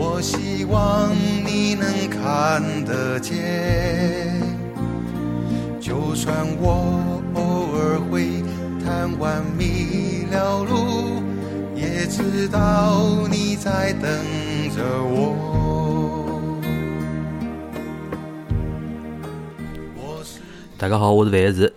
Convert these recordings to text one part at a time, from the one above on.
我希望你能看得见。就算我偶尔会贪玩迷了路，也知道你在等着我。大家好，我是范石，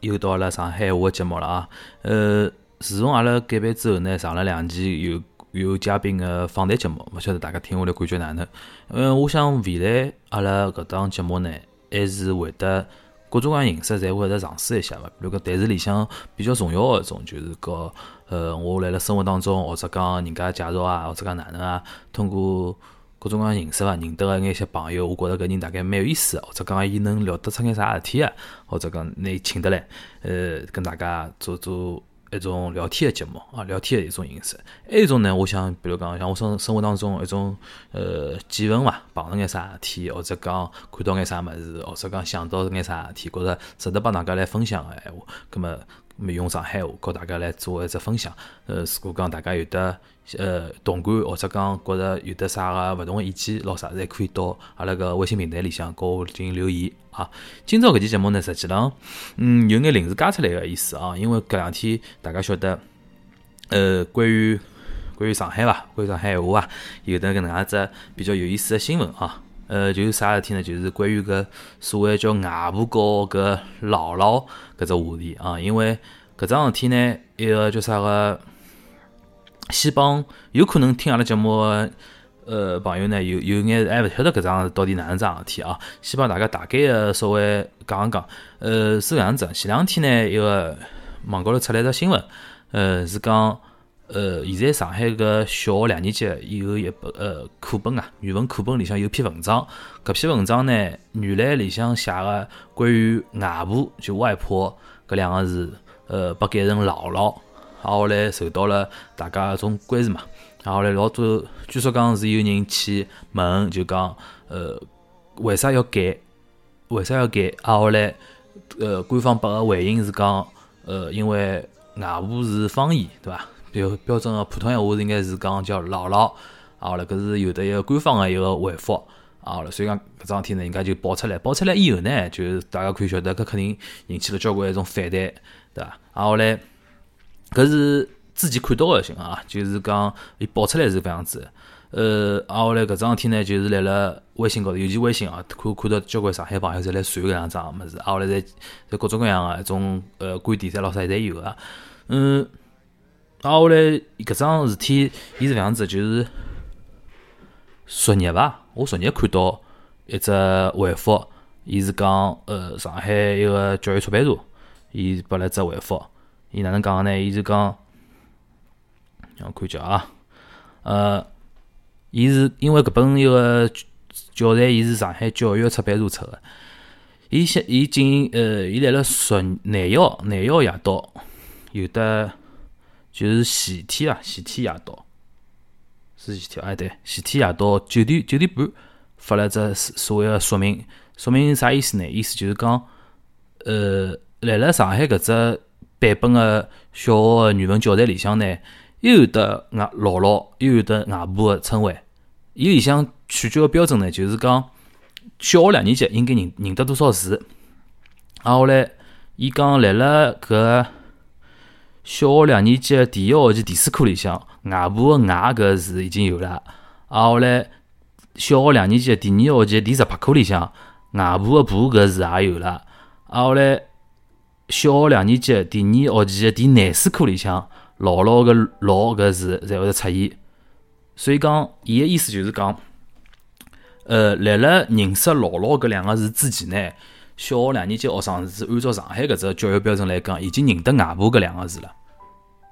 又到了上海话的节目了啊。呃，自从阿拉改版之后呢，上了两期有有嘉宾个访谈节目，勿晓得大家听下来感觉哪能？呃，我想未来阿拉搿档节目呢，还是会得各种各样形式，侪会得尝试一下伐。比如讲但是里向比较重要个一种，就是讲呃，我辣辣生活当中，或者讲人家介绍啊，或者讲哪能啊，通过各种各样形式伐，认得个眼些朋友，我觉着搿人大概蛮有意思，或者讲伊能聊得出眼啥事体啊，或者讲拿伊请得来，呃，跟大家做做一种聊天的节目啊，聊天的一种形式。还有一种呢，我想，比如讲像我生生活当中一种呃见闻伐，碰着眼啥事体，或者讲看到眼啥物事，或者讲想到眼啥事体，觉着值得帮大家来分享的闲话，葛么。么用上海话告大家来做一只分享，呃，如果讲大家有的呃同感，或者讲觉着有的啥个勿同个意见，咾啥，侪可以到阿拉个微信平台里向跟我进行留言啊。今朝搿期节目呢，实际上嗯有眼临时加出来个意思啊，因为搿两天大家晓得，呃，关于关于上海伐，关于上海闲话啊，有得搿能样只比较有意思个新闻啊。呃，就是啥事体呢？就是关于搿所谓叫外婆告搿姥姥搿只话题啊。因为搿桩事体呢，一个叫啥个，先帮有可能听阿拉节目呃朋友呢，有有眼还勿晓得搿桩到底哪能桩事体啊。先帮大家大概个稍微讲一讲。呃，是搿样子，前两天呢，一个网高头出来只新闻，呃，是讲。呃，现在上海个小学两年级有一本呃课本啊，语文课本里向有篇文章。搿篇文章呢，原来里向写个关于外婆就外婆搿两个字，呃，被改成姥姥，然后来受到了大家一种关注嘛。然后来老多，据说讲是有人去问，就讲呃，为啥要改？为啥要改？然后来呃，官方拨个回应是讲，呃，因为外婆是方言，对伐？标标准个普通闲话应该是讲叫姥姥，啊了，搿是有的一个官方个一个回复，啊了，所以讲搿桩事体呢，人家就爆出来，爆出来以后呢，就大家可以晓得，搿肯定引起了交关一种反弹，对伐？啊后来，搿是之前看到个新闻啊，就是讲伊爆出来是搿样子，呃，啊后来搿桩事体呢，就是辣辣微信高头，尤其微信啊，看看到交关上海朋友侪来传搿样桩物事，啊后来侪侪各种各样个一种呃观点，侪老啥侪有个，嗯。啊，后来搿桩事体，伊是搿样子，就是昨日伐？我昨日看到一只回复，伊是讲，呃，上海一个教育出版社，伊拨了只回复，伊哪能讲呢？伊是讲，让我看叫啊，呃，伊是因为搿本一个教材，伊是上海教育出版社出个，伊先伊进，呃，伊辣辣昨廿一号廿一号夜到有的。就是前天啊，前天夜到，是前天哎对，前天夜到九点九点半发了只所谓个说明，说明啥意思呢？意思就是讲，呃，辣辣上海搿只版本个小学个语文教材里向呢，又有得外姥姥，又有得外婆个称谓。伊里向取决个标准呢，就是讲小学两年级应该认认得多少字。啊，后来伊讲辣辣搿。小学两年级第一学期第四课里向，外婆个外搿字已经有了。啊，后来小学两年级第二学期第十八课里向，外婆个婆搿字也有了。啊，后来小学两年级第二学期第廿四课里向，姥姥个姥搿字才会得出现。所以讲，伊个意思就是讲，呃，辣辣认识姥姥搿两个字之前呢，小学两年级学生是按照上海搿只教育标准来讲，已经认得外婆搿两个字了。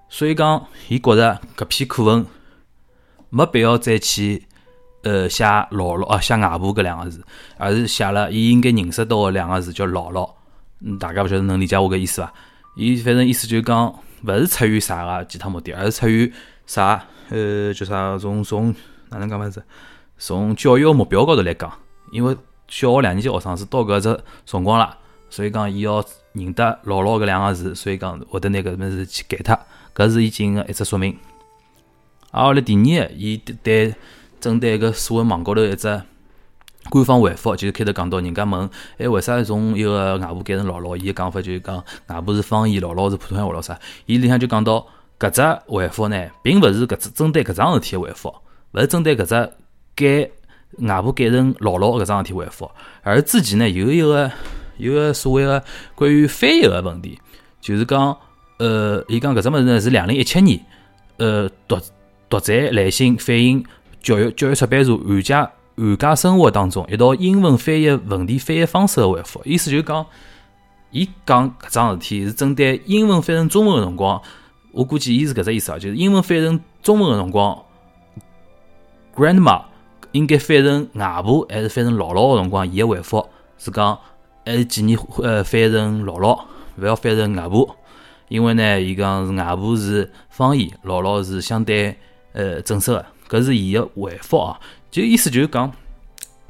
所以讲，伊觉着搿篇课文没必要再去呃写姥姥啊写外婆搿两个字，而是写了伊应该认识到个两个字叫姥姥。嗯，大家勿晓得能理解我搿意思伐？伊反正意思就是讲，勿是出于啥个其他目的，而是出于啥？呃，叫啥？从从哪能讲法子？从教育个目标高头来讲，因为小学两年级学生是到搿只辰光了，所以讲伊要认得姥姥搿两个字，所以讲会得拿搿物事去改脱，搿是伊进行个一只说明。啊，后来第二，伊对针对搿所谓网高头一只官方回复，就是开头讲到人家问，哎，为啥从一个外婆改成姥姥？伊个讲法就是讲外婆是方言，姥姥是普通话咾啥？伊里向就讲到搿只回复呢，并勿是搿只针对搿桩事体个回复，勿是针对搿只改外婆改成姥姥搿桩事体回复，而之前呢有一个有个所谓个关于翻译个问题，就是讲，呃，伊讲搿只物事呢是两零一七年，呃，读。独在类型反映教育教育出版社寒假寒假生活当中一道英文翻译问题翻译方式的回复，意思就是讲，伊讲搿桩事体是针对英文翻成中文的辰光，我估计伊是搿只意思啊，就是英文翻成中文的辰光，grandma 应该翻成外婆还是翻成姥姥的辰光，伊个回复是讲还是建议呃翻成姥姥，勿要翻成外婆，因为呢，伊讲是外婆是方言，姥姥是相对。呃，正式个，搿是伊个回复啊，就意思就是讲，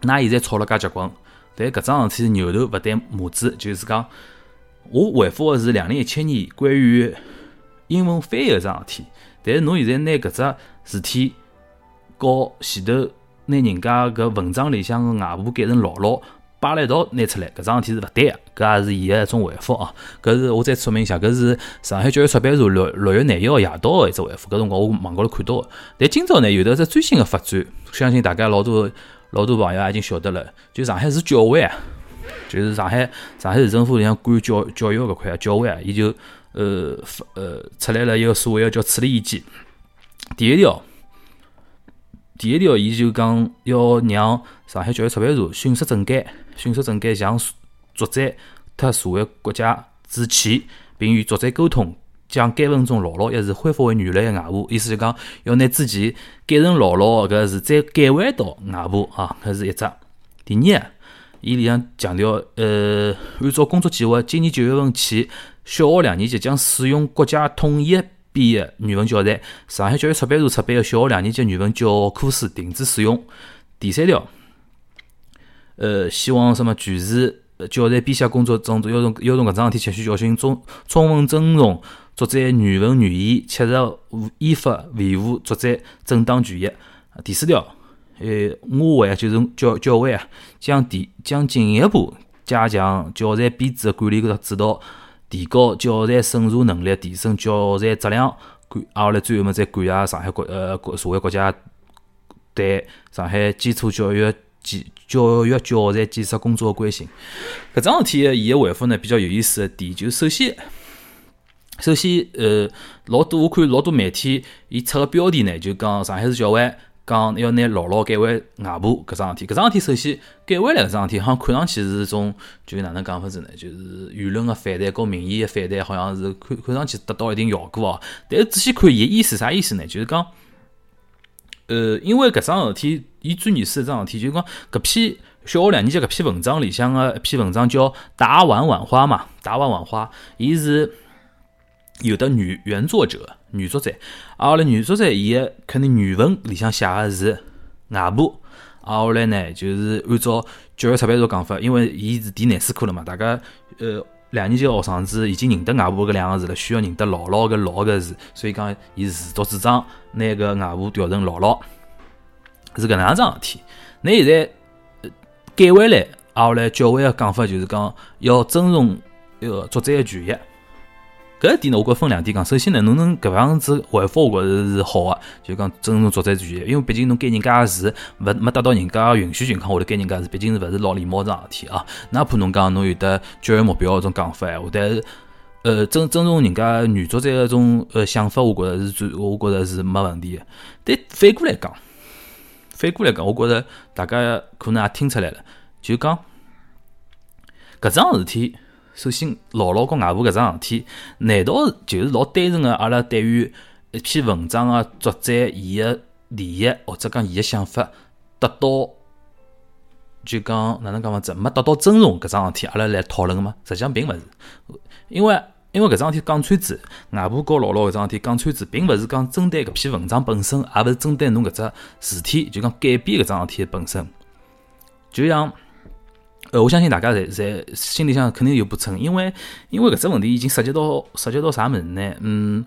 㑚现在吵了介结棍，但搿桩事体是牛头勿对马嘴，就是讲，我回复个是两零一七年关于英文翻译个桩事体，但是侬现在拿搿只事体，和前头拿人家搿文章里向个外婆改成姥姥。摆了一道拿出来，搿桩事体是勿对个，搿也是伊个一种回复啊。搿是我再说明一下，搿是上海教育出版社六六月廿一号夜到个一只回复，搿辰光我网高头看到个。但今朝呢，有得只最新个发展，相信大家老多老多朋友已经晓得了。就上海市教委啊，就是上海上海市政府里向管教教育搿块教委啊，伊就呃呃出来了一个所谓个叫处理意见。第一条。第一条，伊就讲要让上海教育出版社迅速整改，迅速整改，向作者特社会国家致歉，并与作者沟通，将该文中姥姥一词恢复为原来的外婆。意思就讲要拿之前改成姥姥搿字再改回到外婆啊，搿是一只。第二，伊里向强调，呃，按照工作计划，今年九月份起，小学两年级将使用国家统一。编的语文教材，上海教育出版社出版的小学两年级语文教科书停止使用。第三条，呃，希望什么全市教材编写工作中要从要从搿桩事体吸取教训，充充分尊重作者语文原意，切实依法维护作者正当权益。第四条，呃，我会就是教教委啊，将提将进一步加强教材编制的管理和指导。提高教材审查能力，提升教材质量。感，啊，后来最后么，再感谢上海国呃国社会国家对上海基础教育建教育教材建设工作的关心。搿桩事体，伊个回复呢比较有意思个点，就首先，首先呃，老多我看老多媒体伊出个标题呢，就讲上海市教委。讲要拿姥姥改为外婆搿桩事体，搿桩事体首先改回来搿桩事体，好像看上去是一种就哪能讲法子呢？就是舆论个反弹和民意个反弹，好像是看看上去得到一定效果哦。但是仔细看伊意思啥意思呢？就是讲，呃，因为搿桩事体，伊最原始一桩事体，就是讲搿篇小学两年级搿篇文章里向个一篇文章叫《打碗碗花》嘛，《打碗碗花》，伊是有的女原作者。女作者，啊，后来女作者伊个肯定原文里向写个是外婆，啊，后来呢就是按照教育出版社讲法，因为伊是填难书课了嘛，大家呃两年级学生子已经认得外婆搿两个字了，需要认得姥姥搿姥搿字，所以讲伊自作主张拿搿外婆调成姥姥，是搿能样桩事体。那现在改回来，啊，后来教委个讲法就是讲要尊重一个作者个权益。搿一点呢，我觉分两点讲。首先呢，侬能搿样子回复，我觉着是好个，就讲尊重作者权益。因为毕竟侬改人家个字，勿没得到人家允许情况下头改人家字，毕竟是勿是老礼貌桩事体啊。哪怕侬讲侬有得教育目标搿种讲法，话，但是呃尊尊重人家女作者搿种呃想法，我觉着是最，我觉着是没问题个。但反过来讲，反过来讲，我觉着大家可能也听出来了，就讲搿桩事体。首先，姥姥跟外婆搿桩事体，难道就是老单纯个？阿拉对于一篇文章个作者，伊个利益或者讲伊个想法，得到就讲哪能讲法子，没得到尊重搿桩事体，阿拉来讨论吗？实际上并勿是，因为因为搿桩事体讲穿子，外婆告姥姥搿桩事体讲穿子，并勿是讲针对搿篇文章本身，也勿是针对侬搿只事体，就讲改变搿桩事体本身。就像，呃，我相信大家侪侪心里向肯定有不称，因为因为搿只问题已经涉及到涉及到啥物事呢？嗯。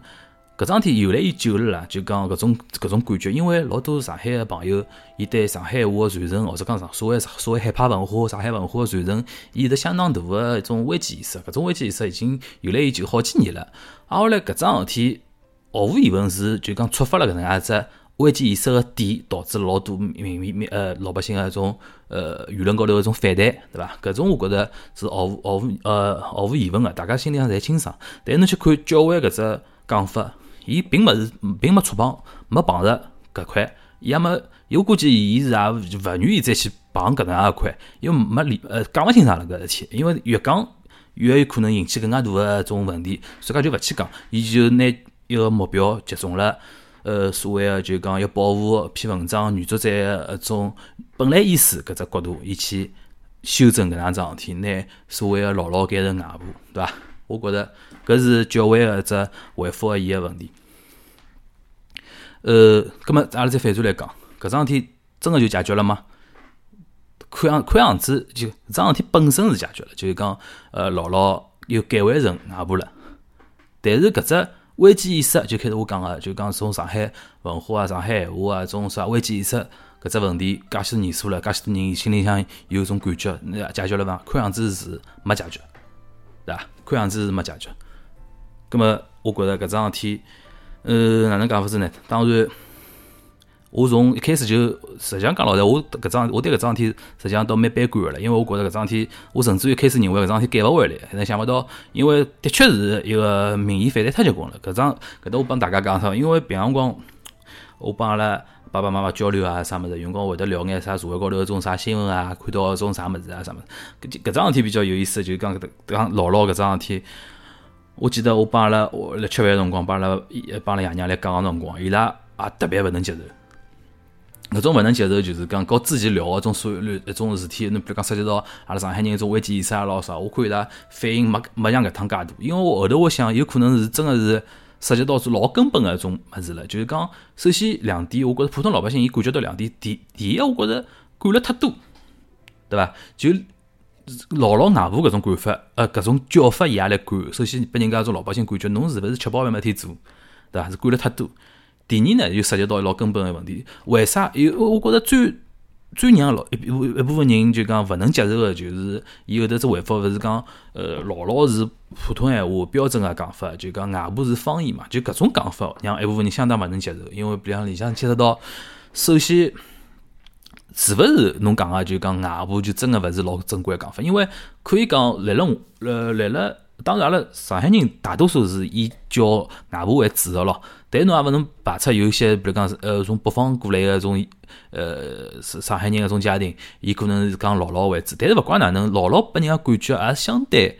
搿桩事体由来已久了啦，就讲搿种搿种感觉，因为老多上海个朋友，伊对上海话个传承，或者讲上所谓所谓海派文化、上海文化个传承，伊有相当大个一种危机意识。搿种危机意识已经由来已久好几年了。啊，后来搿桩事体，毫无疑问是就讲触发了搿能样只危机意识个点，导致老多民民呃老百姓个一种呃舆论高头个一种反弹，对伐？搿种我觉着是毫无毫无呃毫无疑问个，大家心里向侪清爽。但侬去看教会搿只讲法。伊并勿是，并没触碰，没碰着搿块，伊也没，我估计伊是也勿愿意再去碰搿能样一块，因为没理，呃，讲勿清爽了搿事体，因为越讲越有可能引起更加大个种问题，所以讲就勿去讲，伊就拿一个目标集中了，呃，所谓个就讲要保护篇文章原作者个一种本来意思搿只角度，伊去修正搿样桩事体，拿所谓个姥姥改成外婆，对伐？我觉着搿是教会个一只回复个伊个问题。呃，葛末阿拉再反转来讲，搿桩事体真个就解决了吗？看样看样子，就桩事体本身是解决了，就是讲，呃，姥姥又改换成外婆了。但是搿只危机意识，就开始我讲个，就讲从上海文化啊、上海闲话啊，种啥危机意识搿只问题，介许多年数了，介许多人心里向有种感觉，那解决了伐？看样子是没解决，对伐？看样子是没解决。葛末我觉着搿桩事体。呃，哪能讲法子呢？当然，我从一开始就实际上讲老实，我搿桩我对搿桩事体实际上倒蛮悲观个了，因为我觉着搿桩事体，我甚至于开始认为搿桩事体改勿回来，但想勿到，因为的确是一个民意反弹太结棍了。搿桩搿搭我帮大家讲说，因为平常光我帮阿拉爸爸妈妈交流啊，啥物事，用光会得聊眼啥社会高头种啥新闻啊，看到种啥物事啊，啥物事。搿桩事体比较有意思，就讲搿讲姥姥搿桩事体。我记得我帮阿拉我吃饭辰光，帮阿拉帮阿拉爷娘来讲个辰光，伊拉也特别勿能接受。搿种勿能接受，就是讲和之前聊个种所有一种事体，侬比如讲涉及到阿拉上海人一种危机意识啊，老啥，我看伊拉反应没没像搿趟介大。因为我后头我想，有可能是真个是涉及到是老根本个一种物事了。就是讲，首先两点，我觉着普通老百姓伊感觉到两点，第第一，我觉着管了太多，对伐？就姥姥外婆搿种管法，呃，搿种教法伊也来管。首先，拨人家种老百姓感觉，侬是勿是吃饱饭没天做，对伐？是管了太多。第二呢，就涉及到老根本个问题，为啥？有我觉着最最让老一一部分人就讲勿能接受个，就是伊后头只回复勿是讲，呃，姥姥是普通闲话标准个讲法，就讲外婆是方言嘛，就搿种讲法让一部分人相当勿能接受，因为比方里向牵涉到，首先。是勿是侬讲个就讲外婆就真个勿是老正规个讲法？因为可以讲来了，呃，来了，当然阿拉上海人大多数是以叫外婆为主个咯。但侬也勿能排除有一些，比如讲是呃从北方过来个种呃是上海人个种家庭，伊可能是讲姥姥为主。但是勿管哪能，姥姥拨人家感觉也相对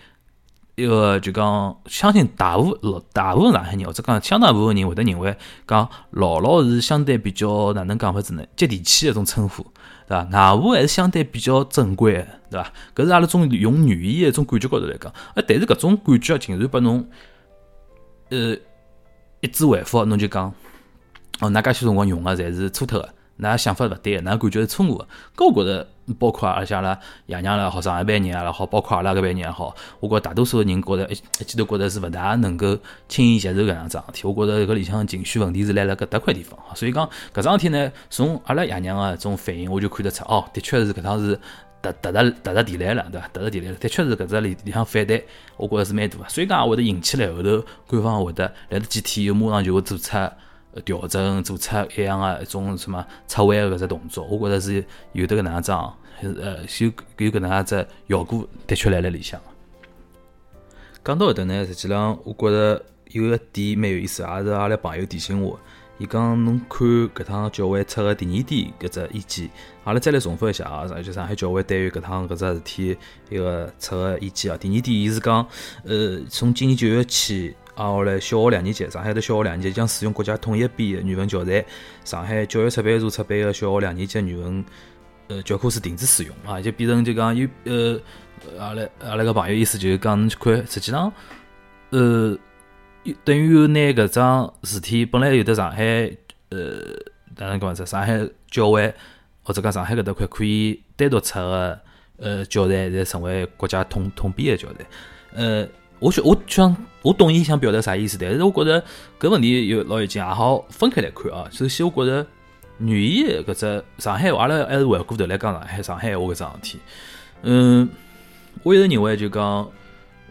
一个就讲，相信大部老大部分上海人或者讲相当部分人会得认为讲姥姥是相对比较哪能讲法子呢？接地气一种称呼。对伐？外婆还是相对比较正规个，对伐？搿是阿拉种用语言的一种感觉高头来讲，哎，但是搿种感觉竟然拨侬，呃，一纸回复，侬就讲，哦，哪介许辰光用个侪是错脱个。㑚想法勿对，㑚感觉是错误个。搿我觉着，包括而且阿拉爷娘啦，好上一辈人也好，包括阿拉搿辈人也好，我觉大多数人觉着一记头觉着是勿大能够轻易接受搿样桩事体。我觉着搿里向情绪问题是辣辣搿搭块地方。所以讲搿桩事体呢，从阿拉爷娘个种反应，我就看得出，哦，的确是搿趟是踏踏着突着地来了，对伐？踏着地来了，的确是搿只里里向反弹，我觉着是蛮大个。所以讲会得引起来后头官方会得来得几天又马上就会做出。调整做出一样的一种什么撤回搿只动作，我觉着是有得搿能样子，呃，有有搿能样子效果，的确来了里向。讲到搿搭呢，实际上我觉着有个点蛮有意思，也是阿拉朋友提醒我。伊讲侬看搿趟教会出个第二点搿只意见，阿拉再来重复一下啊，就上海教会对于搿趟搿只事体一个出个意见啊。第二点，伊是讲，呃，从今年九月起，啊，后来小学两年级，上海的小学两年级将使用国家统一编的语文教材。上海教育出版社出版的小学两年级语文呃教科书停止使用啊，就变成就讲有呃阿拉阿拉个朋友意思就是讲，去看实际上呃等于拿搿桩事体本来有的上海呃哪能讲法子？上海教会或者讲上海搿搭块可以单独出个呃教材，侪成为国家统统编的教材呃。我想，我想，我懂伊想表达啥意思，但是我觉着搿问题有老已经也好分开来看啊。首先，我觉着语言搿只上海话，阿拉还是回过头来讲上海上海话搿桩事体。嗯，我一直认为就讲，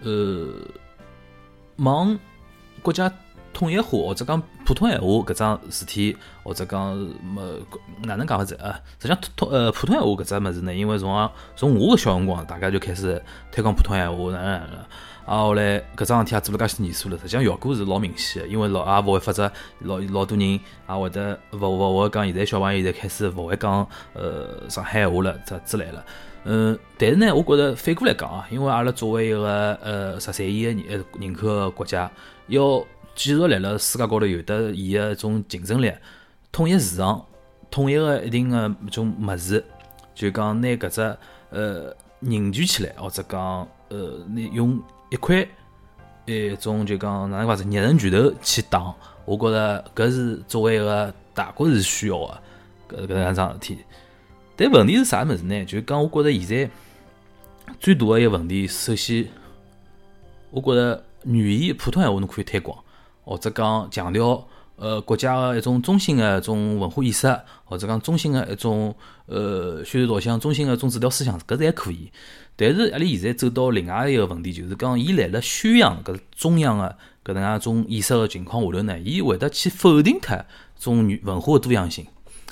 呃，忙国家统一化或者讲普通闲话搿桩事体，或者讲么哪能讲法子啊？实际上，通呃普通闲话搿只物事呢，因为从从我个小辰光，大家就开始推广普通闲话，哪能哪能。啊，后来搿桩事体也做了介许多年数了，实际上效果是老明显的，因为老也勿会发着老老多人也会得勿勿会讲，现在小朋友现在开始勿会讲呃上海闲话了，这之类了。嗯，但是呢，我觉着反过来讲啊，因为阿拉作为一个呃十三亿的人人口个国家，要继续辣辣世界高头有的伊个一种竞争力，统一市场，统一个一定个种物事，就讲拿搿只呃凝聚起来，或者讲呃拿用。一块一种就讲哪能讲子热成拳头去打，我觉着搿是作为一个大国是需要的，搿搿样桩事体。但问题是啥物事呢？就是讲我觉着现在最大的一个问题，首先，我觉着语言普通闲话侬可以推广，或者讲强调呃国家的一种中心的一种文化意识，或者讲中心的一种呃宣传导向、中心的一种指导思想，搿侪可以。但是阿拉现在走到另外一个问题，就是讲，伊辣辣宣扬搿中央个搿能样种意识个情况下头呢，伊会得去否定脱种文化个多样性。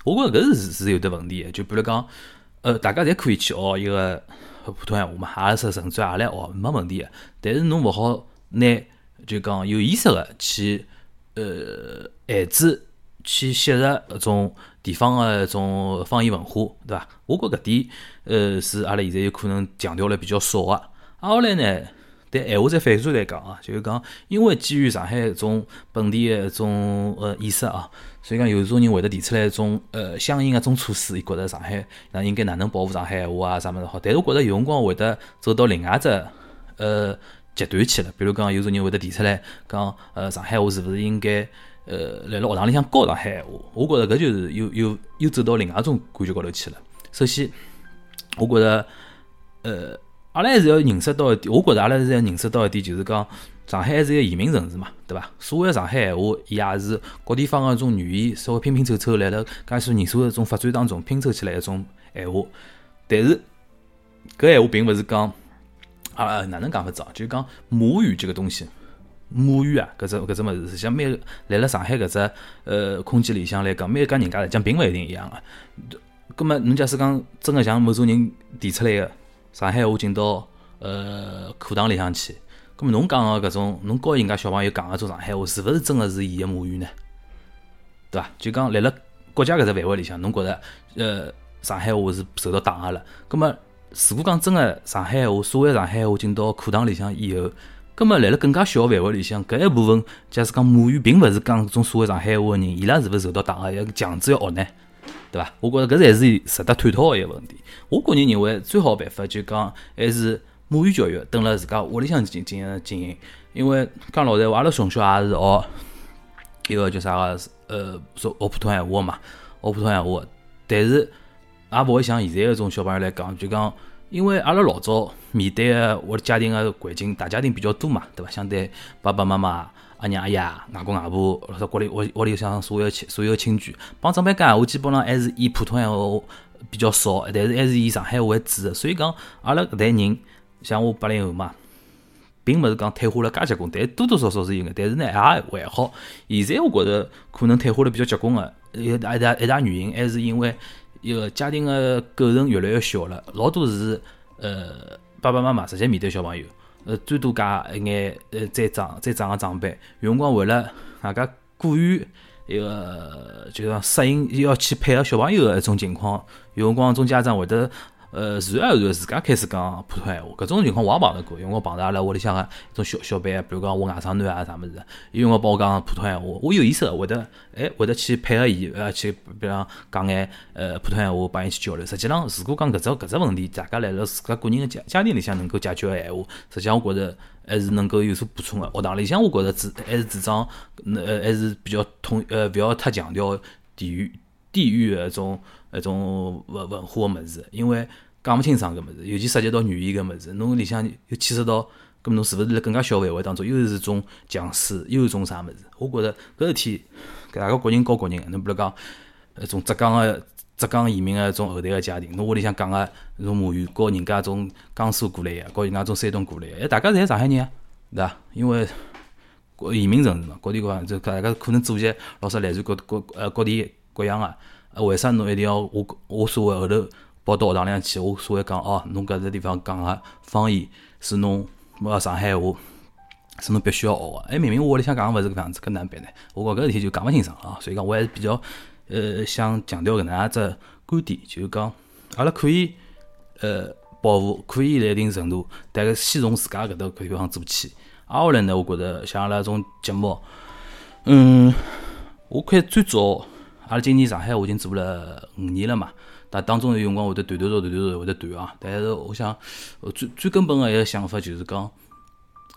我觉着搿是是有得问题。就比如讲，呃，大家侪可以去学一个普通闲话嘛，也是甚至也来学，没问题个。但是侬勿好拿就讲有意识个去呃限制。去吸入搿种地方个一种方言文化，对伐？我觉搿点，呃，是阿拉现在有可能强调了比较少个。啊，后来呢，但闲话再反过来讲啊，就是讲，因为基于上海一种本地个一种呃意识啊，所以讲有种人会得提出来一种呃相应个种措施，伊觉得上海那应该哪能保护上海闲话啊，啥物事好？但是我觉着有辰光会得走到另外只呃极端去了，比如讲有种人会得提出来讲，呃，上海话是勿是应该？呃，来了学堂里向教上海闲话，我觉着搿就是又又又走到另外一种感觉高头去了。首先，我觉着，呃，阿拉还是要认识到一点，我觉着阿拉是要认识到一点，就是讲上海还是一个移民城市嘛，对伐？所谓上海闲话，伊也是各地方个种语言稍微拼拼凑凑来了，介许多年数个种发展当中拼凑起来一种闲话。但是，搿闲话并勿是讲啊，哪能讲法子啊？就是讲母语这个东西。母语啊，搿只搿只物事，像每来了上海搿只呃空间里向来讲，每一家人家来讲并勿一定一样个。葛末侬假使讲真个像某种人提出来个上海话进到呃课堂里向去，葛末侬讲个搿种，侬教人家小朋友讲个种上海话，是勿是真个是伊个母语呢？对伐？就讲来了国家搿只范围里向，侬觉着呃上海话是受到打压了？葛末如果讲真个上海话，所谓上海话进到课堂里向以后，咁么，辣辣更加小个范围里向，搿一部分，假使讲母语并勿是讲种所谓上海话个人，伊拉是勿是受到打压，要强制要学呢？对伐？我觉着搿才是值得探讨个一个问题。我个人认为，最好办法就讲还是母语教育，等辣自家屋里向进进行经营。因为讲老实话，阿拉从小也是学一个叫啥个，呃，说学普通闲话嘛，学普通闲话。但是也勿会像现在搿种小朋友来讲，就讲。因为阿拉老早面对个我家庭个环境，大家庭比较多嘛，对伐？相对爸爸妈妈、阿娘阿爷、外公外婆，或者屋里屋屋里向所有亲所有亲眷，帮长辈讲闲话，基本上还是以普通闲话比较少，但是还是以上海话为主。所以讲，阿拉搿代人，像我八零后嘛，并勿是讲退化了介结棍，但多多少少是有个，但是呢，也还好。现在我觉着可能退化了比较结棍个，一大一大一大原因还是因为。一个家庭的构成越来越小了，老多是呃爸爸妈妈直接面对小朋友，呃最多加一眼呃再长再长个长辈，有辰光为了大家过于一个就像适应要去配合小朋友的一种情况，有辰光种家长会得呃，自然而然自家开始讲普通闲话，搿种情况我也碰到过。因为我碰到阿拉屋里向个一种小小辈，比如讲我外甥囡啊啥物事，因为我帮我讲普通闲话，我有意识会得，哎，会得去配合伊，呃，去比方讲眼呃普通闲话帮伊去交流。实际上，如果讲搿只搿只问题，大家辣辣自家个人个家家庭里向能够解决个闲话，实际上我觉着还是能够有所补充个。学堂里向我觉着主还是主张，呃，还是比较统，呃，勿要太强调地域地域个种。一种文文化个物事，因为讲勿清爽搿物事，尤其涉及到语言搿物事，侬里向又牵涉到，搿侬是勿是辣更加小范围当中又是种强势，又是种啥物事？我觉着搿事体，搿大家国人教国人，侬比如讲，一种浙江个浙江移民个一种后代个家庭，侬屋里向讲个种母语，和人家种江苏过来个，和人家种山东过来个，哎，大家侪上海人啊，对伐？因为国移民城市嘛，各地各样，就大家可能祖籍老少来自各各呃各地各样个。为啥侬一定要我我所谓后头跑到学堂里向去？我所谓讲哦，侬搿只地方讲个方言是侬呃上海话，是侬必须要学个。哎，明明我屋里向讲个勿是搿样子，搿哪能办呢？我讲搿事体就讲勿清爽啊。所以讲，我还是比较呃想强调搿能样只观点，就是讲阿拉可以呃保护，可以辣一定程度，但是先从自家搿搭地方做起。挨下来呢，我觉着像阿拉种节目，嗯，我看最早。阿拉今年上海话已经做了五年了嘛，但当中有辰光会得断断续续、断断续续会得断啊。但是我想，最最根本个一个想法就是讲，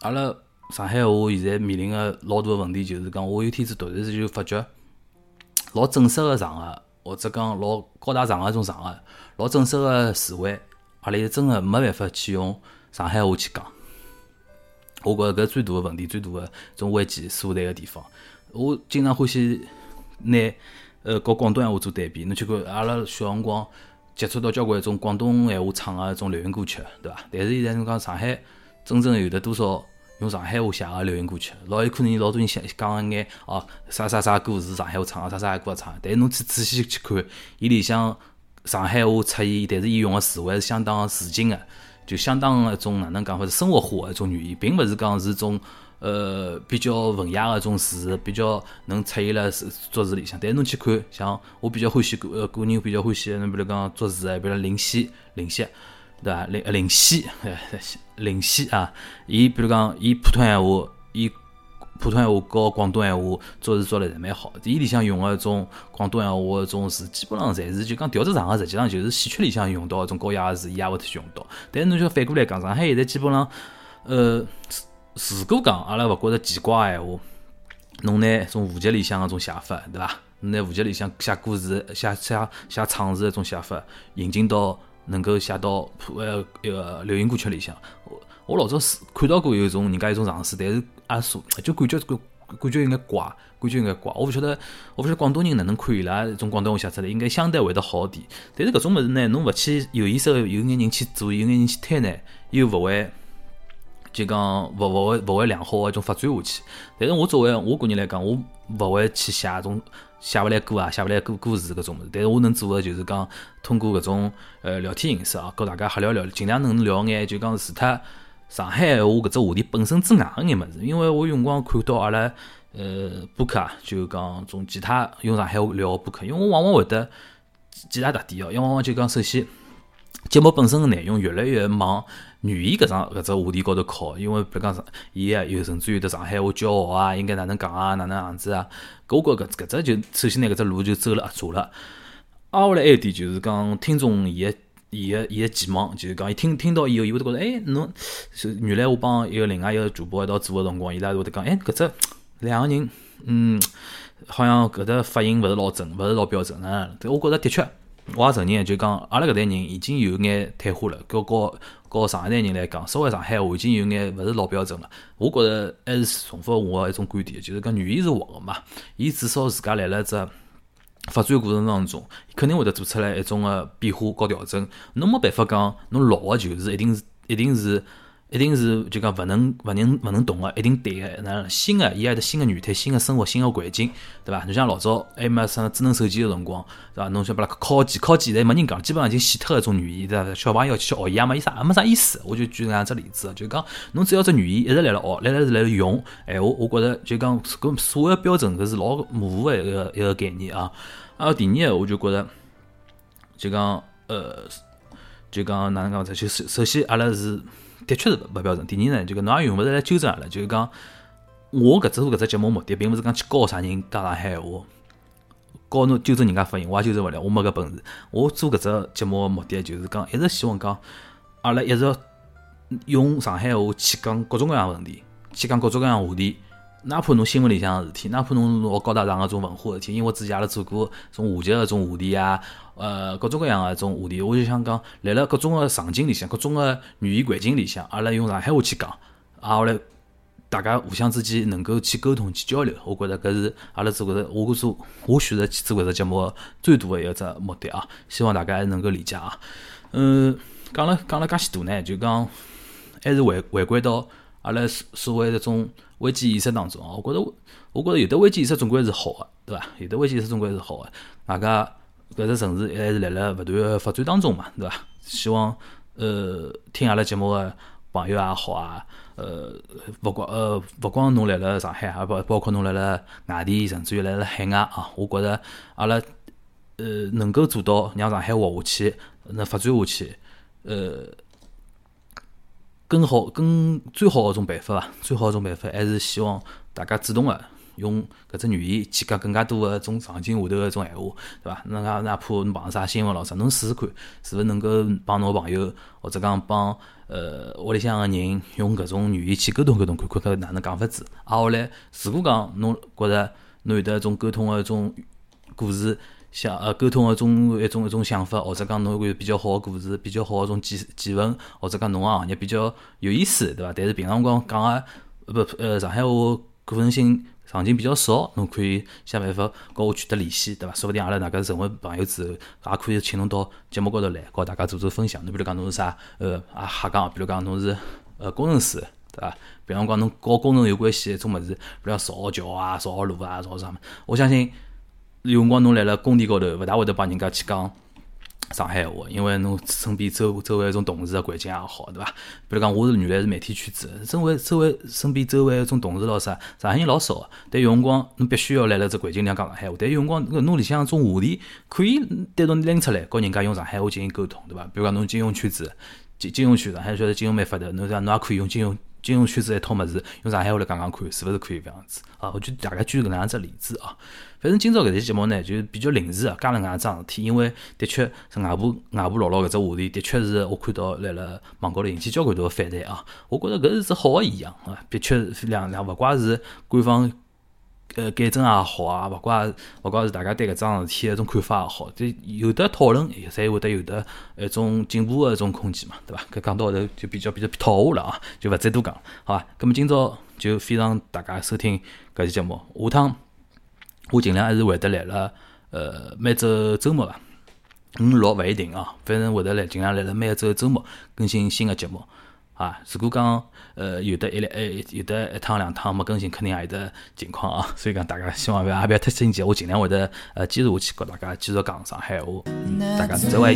阿拉上海话现在面临个老大个问题就是讲，我有天子突然之间发觉，老正式个场合，或者讲老高大上个种场合，老正式个词汇，阿拉真个没办法去用上海话去讲。我觉着搿最大个问题，最大个种危机所在个地方。我经常欢喜拿。呃，和广东闲话做对比，侬去看阿拉小辰光接触到交关一种广东闲话唱个一种流行歌曲，对伐？但是现在侬讲上海真正有的多少用上海话写个流行歌曲，老有可能老多人想讲一眼哦，啥啥啥歌是上海话唱个，啥啥歌唱。但是侬去仔细去看，伊里向上海话出现，但是伊用个词汇是相当市井个，就相当一种哪能讲法是生活化个一种语言，并勿是讲是种。呃，比较文雅个种词，比较能出现了作词里向。但是侬去看，像我比较欢喜个个人比较欢喜，侬比如讲作词，比如林夕，林夕，对伐？林林夕，林夕啊，伊比如讲，伊普通闲话，伊普通闲话和广东闲话作词作得侪蛮好。伊里向用个一种广东闲话个种词，基本上侪是就讲调子上个，实际上就是戏曲里向用到一种高雅个词，伊也会去用到。但是侬就反过来讲，上海现在基本上，呃。如果讲阿拉勿觉着奇怪个闲话，侬拿种户籍里向个种写法，对伐？侬拿户籍里向写歌词、写写写唱词个种写法引进到能够写到普呃一个流行歌曲里向。我我老早是看到过有种人家一种尝试，但是阿说就感觉感感觉有眼怪，感觉有眼怪。我勿晓得我勿晓得广东人哪能看伊拉种广东话写出来，应该相对会得好点。但是搿种物事呢，侬勿去有意识个有眼人去做，有眼人去推呢，又勿会。就讲勿勿会勿会良好个一种发展下去，但是我作为我个人来讲，我勿会去写种写勿来歌啊，写勿来歌歌词搿种物事。但是我能做个就是讲，通过搿种呃聊天形式啊，跟大家瞎聊聊，尽量能聊眼就讲除脱上海闲话搿只话题本身之外个眼物事。因为我有辰光看到阿拉呃播客啊，就讲从其他用上海话聊个播客，因为我往往会得几大特点哦，因为往往就讲首先节目本身个内容越来越往。语言搿桩搿只话题高头靠，因为比如讲上，伊啊有甚至有的上海话骄傲啊，应该哪能讲啊，哪能样子啊？搿我觉搿搿只就首先呢搿只路就走了错了。挨下来还有点就是讲听众伊个伊个伊个期望，就是讲伊听听到以后，伊会得觉着，哎，侬是原来我帮一个另外一个主播一道做个辰光，伊拉会得讲，哎，搿只两个人，嗯，好像搿只发音勿是老准，勿是老标准啊。我觉着的确。我也承认，就讲阿拉搿代人已经有眼退化了，跟和和上一代人来讲，稍微上海话已经有眼勿是老标准了。我觉着还是重复我一种观点，就是讲语言是活个嘛，伊至少自家辣辣只发展过程当中，肯定会得做出来一种个变化和调整。侬没办法讲，侬老个就是一定是一定是。一定是就讲勿能勿能勿能动个，一定对个。那新个，伊还得新个语态、新个生活、新个环境，对伐？侬像老早还没啥智能手机个辰光，对伐？侬想把它考级，考级现在没人讲，基本上已经死脱个种语言，对伐？小朋友去学伊也没意思，也没啥意思。我就举两只例子，就讲侬只要只语言一直辣辣学，辣辣是辣辣用，闲话，我觉着就讲搿所谓标准搿是老模糊个一个一个概念啊。啊，第二个我就觉着就讲呃。就讲哪能讲？就首首先，阿拉是的确是勿标准。第二呢，就讲侬也用勿着来纠正阿拉。就是讲，我搿只搿只节目目的，并勿是讲去教啥人讲上海话，教侬纠正人家发音，我也纠正勿了，我没搿本事。我做搿只节目个目的，就是讲一直希望讲，阿拉一直用上海话去讲各种各样问题，去讲各种各样话题。哪怕侬新闻里向个事体，哪怕侬学高大上个种文化事体，因为之前阿拉做过种话剧个种话题啊，呃，各种各样个种话题，我就想讲，辣辣各种个场景里向，各种个语言环境里向，阿拉用上海话去讲，啊，后来大家互相之间能够去沟通、去交流，我觉着搿是阿拉做搿只，我做我选择去做搿只节目最大个一只目的啊，希望大家还能够理解啊。嗯，讲了讲了介许多呢，就讲还是回回归到阿拉所所谓的种。危机意识当中啊，我觉着，我觉着有的危机意识总归是好个，对伐？有的危机意识总归是好个。大家搿只城市还是辣辣勿断个发展当中嘛，对伐？希望呃听阿拉节目个朋友也好啊，呃勿光呃勿光侬辣辣上海，还包包括侬辣辣外地，甚至于辣辣海外啊，我觉着阿拉呃能够做到让上海活下去，能发展下去，呃。更好、更最好个种办法伐？最好个种办法还是希望大家主动个用搿只语言去讲更加多个种场景下头个种闲话，对伐？哪哪怕侬碰啥新闻咯啥，侬试试看，是勿是能够帮侬朋友或者讲帮呃屋里向个人用搿种语言去沟通沟通，看看哪能讲法子。啊，后来如果讲侬觉着侬有得一种沟通个一种故事。想呃沟通个种一种一种想法，或者讲侬有比较好个故事，比较好个种见见闻，或者讲侬个行业比较有意思，对伐？但是平常辰光讲个不呃上海话可能性场景比较少，侬可以想办法跟我取得联系，对伐？说不定阿拉大家成为朋友之后，也可以请侬到节目高头来，和大家做做分享。侬比如讲侬是啥呃啊瞎讲，比如讲侬是呃工程师，对伐？比方讲侬搞工程有关系一种物事，比如讲造桥啊、造路啊、造啥物，我相信。有辰光侬辣辣工地高头，勿大会得帮人家去讲上海话，因为侬身边周周围一种同事个环境也好，对伐？比如讲，我是原来是媒体圈子，周围周围身边周围一种同事咾啥，上海人老少。个但有辰光侬必须要辣辣只环境里向讲上海话，但有辰光侬里向种话题可以单独拎出来，跟人家用上海话进行沟通，对伐？比如讲侬金融圈子，金金融圈上海晓得金融蛮发达，侬讲侬也可以用金融。金融圈子一套物事，用上海话来讲讲看，是勿是可以搿样子啊？我就大概举搿能样只例子啊。反正今朝搿期节目呢，就比较临时啊，加了搿桩事体，因为的确是外部外部唠唠搿只话题，的确是我看到辣辣网高头引起交关多反弹啊。我觉着搿是只好个现象啊，的确两两勿怪是官方。呃，改正也好啊，勿怪勿怪是大家对搿桩事体一种看法也好，就有的讨论，才会得有的一种进步个一种空间嘛，对伐？搿讲到后头就比较比较套话了啊，就勿再多讲，好伐？咁么今朝就非常大家收听搿期节目，下趟我尽量还是会得来了，呃，每周周末伐，五六勿一定啊，反正会得来尽量来了每周周末更新新个节目。啊，如果讲呃有的一两有的一趟两趟没更新，肯定也有的情况啊，所以讲大家希望勿要也勿要太心急，我尽量会得呃坚持下去，跟大家继续讲上海话，大家再会。